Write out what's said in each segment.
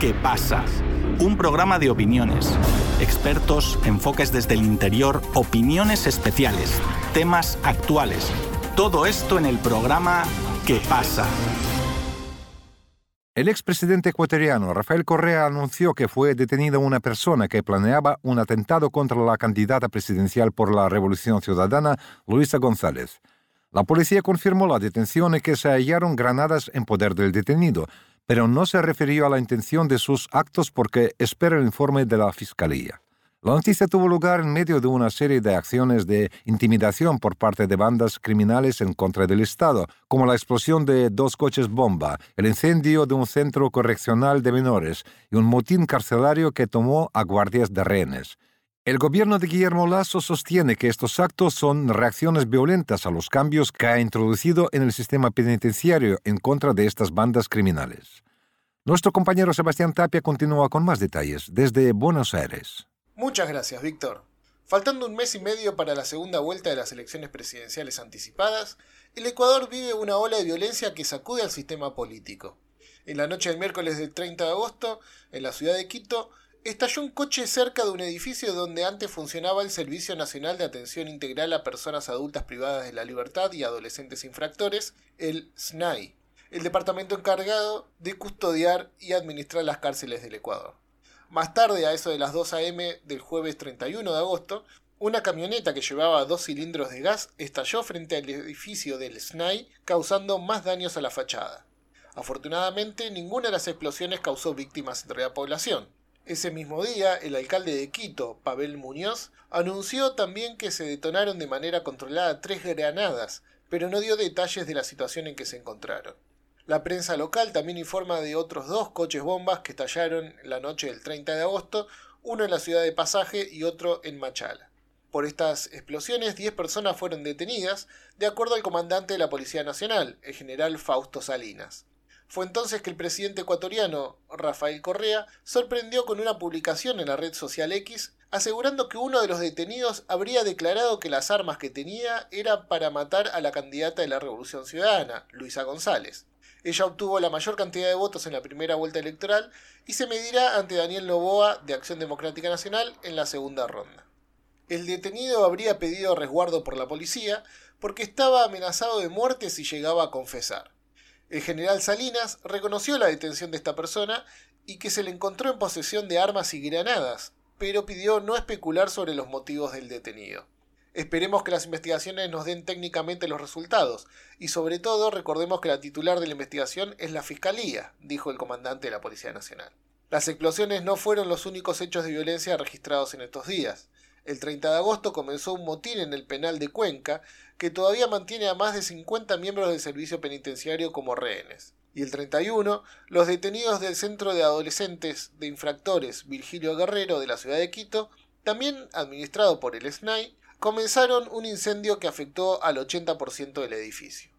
¿Qué pasa? Un programa de opiniones, expertos, enfoques desde el interior, opiniones especiales, temas actuales. Todo esto en el programa ¿Qué pasa? El expresidente ecuatoriano Rafael Correa anunció que fue detenida una persona que planeaba un atentado contra la candidata presidencial por la Revolución Ciudadana, Luisa González. La policía confirmó la detención y que se hallaron granadas en poder del detenido, pero no se refirió a la intención de sus actos porque espera el informe de la Fiscalía. La noticia tuvo lugar en medio de una serie de acciones de intimidación por parte de bandas criminales en contra del Estado, como la explosión de dos coches bomba, el incendio de un centro correccional de menores y un motín carcelario que tomó a guardias de rehenes. El gobierno de Guillermo Lasso sostiene que estos actos son reacciones violentas a los cambios que ha introducido en el sistema penitenciario en contra de estas bandas criminales. Nuestro compañero Sebastián Tapia continúa con más detalles desde Buenos Aires. Muchas gracias, Víctor. Faltando un mes y medio para la segunda vuelta de las elecciones presidenciales anticipadas, el Ecuador vive una ola de violencia que sacude al sistema político. En la noche del miércoles del 30 de agosto, en la ciudad de Quito, estalló un coche cerca de un edificio donde antes funcionaba el Servicio Nacional de Atención Integral a Personas Adultas Privadas de la Libertad y Adolescentes Infractores, el SNAI, el departamento encargado de custodiar y administrar las cárceles del Ecuador. Más tarde, a eso de las 2 a.m. del jueves 31 de agosto, una camioneta que llevaba dos cilindros de gas estalló frente al edificio del SNAI, causando más daños a la fachada. Afortunadamente, ninguna de las explosiones causó víctimas entre la población. Ese mismo día, el alcalde de Quito, Pavel Muñoz, anunció también que se detonaron de manera controlada tres granadas, pero no dio detalles de la situación en que se encontraron. La prensa local también informa de otros dos coches bombas que estallaron la noche del 30 de agosto, uno en la ciudad de Pasaje y otro en Machala. Por estas explosiones, 10 personas fueron detenidas, de acuerdo al comandante de la Policía Nacional, el general Fausto Salinas. Fue entonces que el presidente ecuatoriano, Rafael Correa, sorprendió con una publicación en la red social X asegurando que uno de los detenidos habría declarado que las armas que tenía eran para matar a la candidata de la Revolución Ciudadana, Luisa González. Ella obtuvo la mayor cantidad de votos en la primera vuelta electoral y se medirá ante Daniel Novoa de Acción Democrática Nacional en la segunda ronda. El detenido habría pedido resguardo por la policía porque estaba amenazado de muerte si llegaba a confesar. El general Salinas reconoció la detención de esta persona y que se le encontró en posesión de armas y granadas, pero pidió no especular sobre los motivos del detenido. Esperemos que las investigaciones nos den técnicamente los resultados, y sobre todo recordemos que la titular de la investigación es la Fiscalía, dijo el comandante de la Policía Nacional. Las explosiones no fueron los únicos hechos de violencia registrados en estos días. El 30 de agosto comenzó un motín en el penal de Cuenca, que todavía mantiene a más de 50 miembros del servicio penitenciario como rehenes. Y el 31, los detenidos del Centro de Adolescentes de Infractores Virgilio Guerrero de la ciudad de Quito, también administrado por el SNAI, comenzaron un incendio que afectó al 80% del edificio.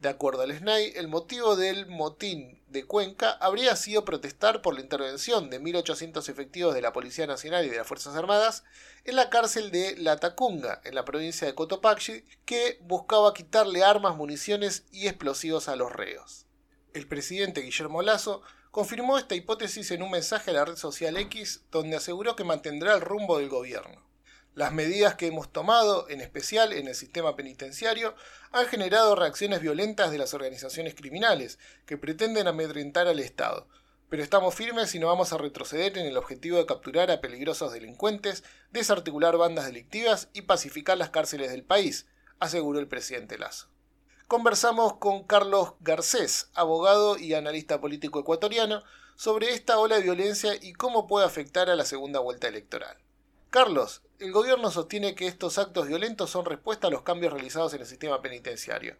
De acuerdo al SNAI, el motivo del motín de Cuenca habría sido protestar por la intervención de 1.800 efectivos de la Policía Nacional y de las Fuerzas Armadas en la cárcel de La Tacunga, en la provincia de Cotopaxi, que buscaba quitarle armas, municiones y explosivos a los reos. El presidente Guillermo Lasso confirmó esta hipótesis en un mensaje a la red social X donde aseguró que mantendrá el rumbo del gobierno. Las medidas que hemos tomado, en especial en el sistema penitenciario, han generado reacciones violentas de las organizaciones criminales, que pretenden amedrentar al Estado. Pero estamos firmes y no vamos a retroceder en el objetivo de capturar a peligrosos delincuentes, desarticular bandas delictivas y pacificar las cárceles del país, aseguró el presidente Lazo. Conversamos con Carlos Garcés, abogado y analista político ecuatoriano, sobre esta ola de violencia y cómo puede afectar a la segunda vuelta electoral. Carlos, el gobierno sostiene que estos actos violentos son respuesta a los cambios realizados en el sistema penitenciario.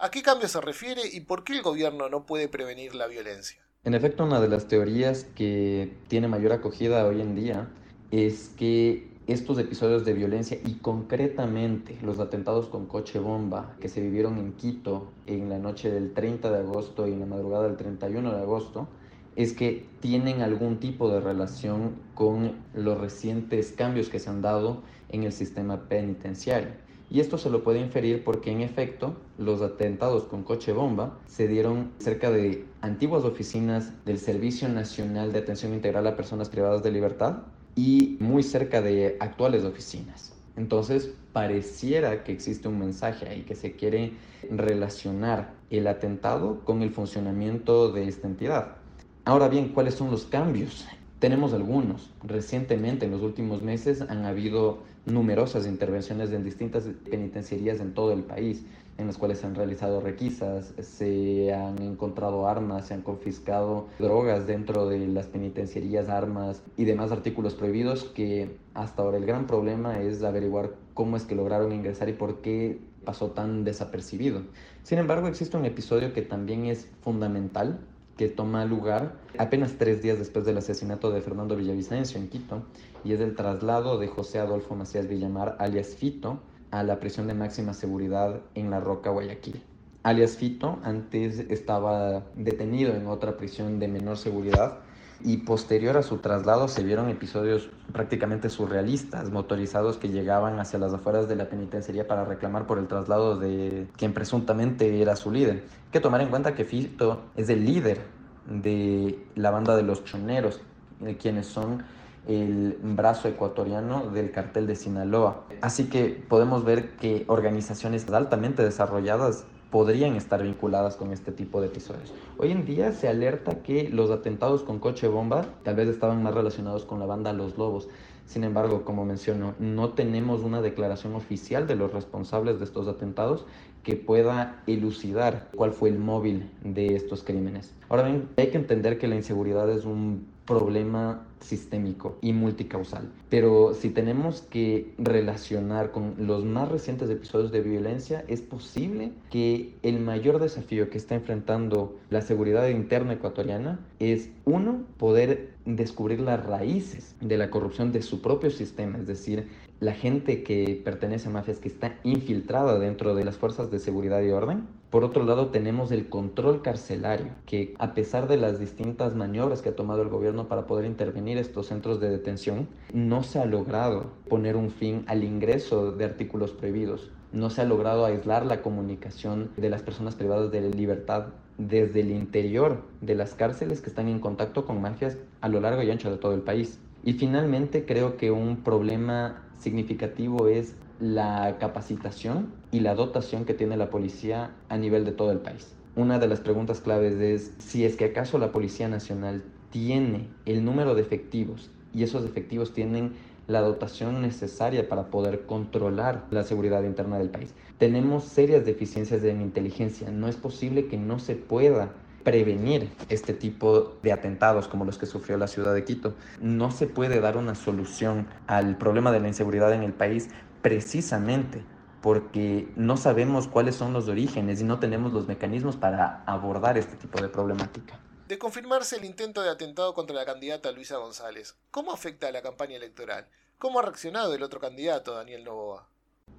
¿A qué cambios se refiere y por qué el gobierno no puede prevenir la violencia? En efecto, una de las teorías que tiene mayor acogida hoy en día es que estos episodios de violencia y concretamente los atentados con coche bomba que se vivieron en Quito en la noche del 30 de agosto y en la madrugada del 31 de agosto es que tienen algún tipo de relación con los recientes cambios que se han dado en el sistema penitenciario. Y esto se lo puede inferir porque en efecto los atentados con coche bomba se dieron cerca de antiguas oficinas del Servicio Nacional de Atención Integral a Personas Privadas de Libertad y muy cerca de actuales oficinas. Entonces, pareciera que existe un mensaje ahí que se quiere relacionar el atentado con el funcionamiento de esta entidad. Ahora bien, ¿cuáles son los cambios? Tenemos algunos. Recientemente, en los últimos meses, han habido numerosas intervenciones en distintas penitenciarías en todo el país, en las cuales se han realizado requisas, se han encontrado armas, se han confiscado drogas dentro de las penitenciarías, armas y demás artículos prohibidos que hasta ahora el gran problema es averiguar cómo es que lograron ingresar y por qué pasó tan desapercibido. Sin embargo, existe un episodio que también es fundamental que toma lugar apenas tres días después del asesinato de Fernando Villavicencio en Quito y es el traslado de José Adolfo Macías Villamar, alias Fito, a la prisión de máxima seguridad en La Roca, Guayaquil. Alias Fito antes estaba detenido en otra prisión de menor seguridad y posterior a su traslado se vieron episodios prácticamente surrealistas, motorizados que llegaban hacia las afueras de la penitenciaría para reclamar por el traslado de quien presuntamente era su líder. Hay que tomar en cuenta que Fito es el líder de la banda de los choneros, eh, quienes son el brazo ecuatoriano del cartel de Sinaloa. Así que podemos ver que organizaciones altamente desarrolladas podrían estar vinculadas con este tipo de episodios. Hoy en día se alerta que los atentados con coche bomba tal vez estaban más relacionados con la banda Los Lobos. Sin embargo, como menciono, no tenemos una declaración oficial de los responsables de estos atentados que pueda elucidar cuál fue el móvil de estos crímenes. Ahora bien, hay que entender que la inseguridad es un problema sistémico y multicausal. Pero si tenemos que relacionar con los más recientes episodios de violencia, es posible que el mayor desafío que está enfrentando la seguridad interna ecuatoriana es, uno, poder descubrir las raíces de la corrupción de su propio sistema, es decir, la gente que pertenece a mafias que está infiltrada dentro de las fuerzas de seguridad y orden. Por otro lado, tenemos el control carcelario, que a pesar de las distintas maniobras que ha tomado el gobierno para poder intervenir estos centros de detención, no se ha logrado poner un fin al ingreso de artículos prohibidos. No se ha logrado aislar la comunicación de las personas privadas de libertad desde el interior de las cárceles que están en contacto con mafias a lo largo y ancho de todo el país. Y finalmente creo que un problema significativo es la capacitación y la dotación que tiene la policía a nivel de todo el país. Una de las preguntas claves es si es que acaso la Policía Nacional tiene el número de efectivos y esos efectivos tienen la dotación necesaria para poder controlar la seguridad interna del país. Tenemos serias deficiencias en inteligencia. No es posible que no se pueda prevenir este tipo de atentados como los que sufrió la ciudad de Quito. No se puede dar una solución al problema de la inseguridad en el país precisamente porque no sabemos cuáles son los orígenes y no tenemos los mecanismos para abordar este tipo de problemática. De confirmarse el intento de atentado contra la candidata Luisa González, ¿cómo afecta a la campaña electoral? ¿Cómo ha reaccionado el otro candidato, Daniel Novoa?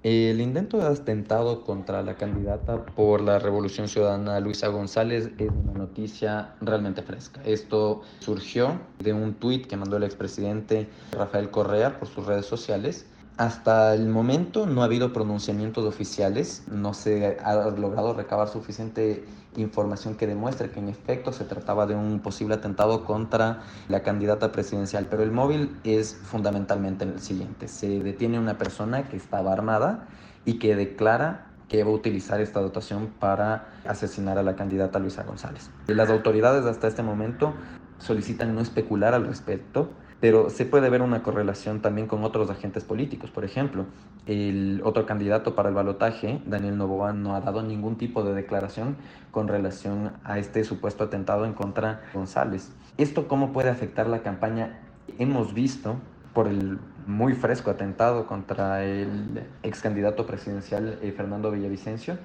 El intento de atentado contra la candidata por la Revolución Ciudadana Luisa González es una noticia realmente fresca. Esto surgió de un tuit que mandó el expresidente Rafael Correa por sus redes sociales hasta el momento no ha habido pronunciamientos oficiales, no se ha logrado recabar suficiente información que demuestre que en efecto se trataba de un posible atentado contra la candidata presidencial, pero el móvil es fundamentalmente el siguiente, se detiene una persona que estaba armada y que declara que va a utilizar esta dotación para asesinar a la candidata Luisa González. Las autoridades hasta este momento solicitan no especular al respecto, pero se puede ver una correlación también con otros agentes políticos. Por ejemplo, el otro candidato para el balotaje, Daniel Novoa, no ha dado ningún tipo de declaración con relación a este supuesto atentado en contra de González. ¿Esto cómo puede afectar la campaña? Hemos visto por el muy fresco atentado contra el ex candidato presidencial eh, Fernando Villavicencio,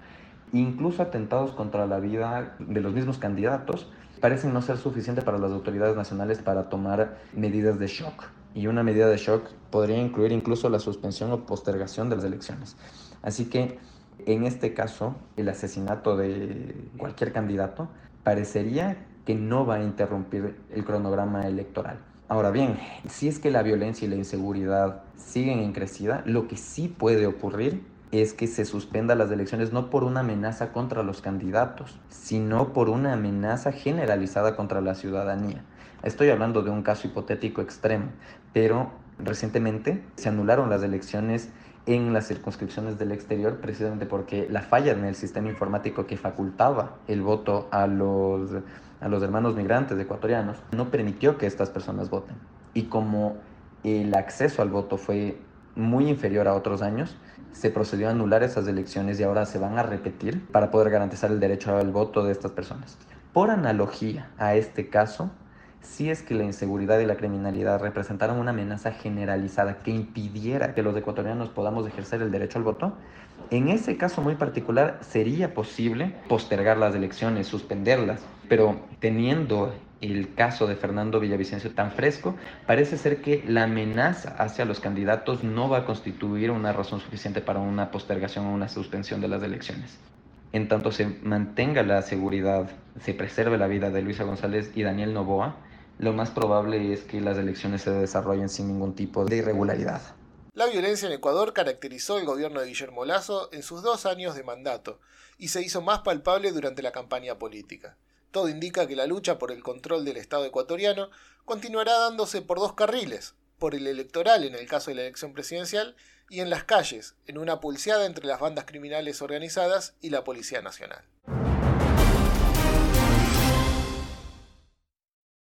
incluso atentados contra la vida de los mismos candidatos, parecen no ser suficientes para las autoridades nacionales para tomar medidas de shock. Y una medida de shock podría incluir incluso la suspensión o postergación de las elecciones. Así que en este caso, el asesinato de cualquier candidato parecería que no va a interrumpir el cronograma electoral. Ahora bien, si es que la violencia y la inseguridad siguen en crecida, lo que sí puede ocurrir es que se suspenda las elecciones no por una amenaza contra los candidatos, sino por una amenaza generalizada contra la ciudadanía. Estoy hablando de un caso hipotético extremo, pero recientemente se anularon las elecciones en las circunscripciones del exterior precisamente porque la falla en el sistema informático que facultaba el voto a los, a los hermanos migrantes ecuatorianos no permitió que estas personas voten. Y como el acceso al voto fue muy inferior a otros años, se procedió a anular esas elecciones y ahora se van a repetir para poder garantizar el derecho al voto de estas personas. Por analogía a este caso, si es que la inseguridad y la criminalidad representaran una amenaza generalizada que impidiera que los ecuatorianos podamos ejercer el derecho al voto, en ese caso muy particular sería posible postergar las elecciones, suspenderlas, pero teniendo el caso de Fernando Villavicencio tan fresco, parece ser que la amenaza hacia los candidatos no va a constituir una razón suficiente para una postergación o una suspensión de las elecciones. En tanto se mantenga la seguridad, se preserve la vida de Luisa González y Daniel Novoa, lo más probable es que las elecciones se desarrollen sin ningún tipo de irregularidad. La violencia en Ecuador caracterizó el gobierno de Guillermo Lazo en sus dos años de mandato y se hizo más palpable durante la campaña política. Todo indica que la lucha por el control del Estado ecuatoriano continuará dándose por dos carriles, por el electoral en el caso de la elección presidencial y en las calles, en una pulseada entre las bandas criminales organizadas y la Policía Nacional.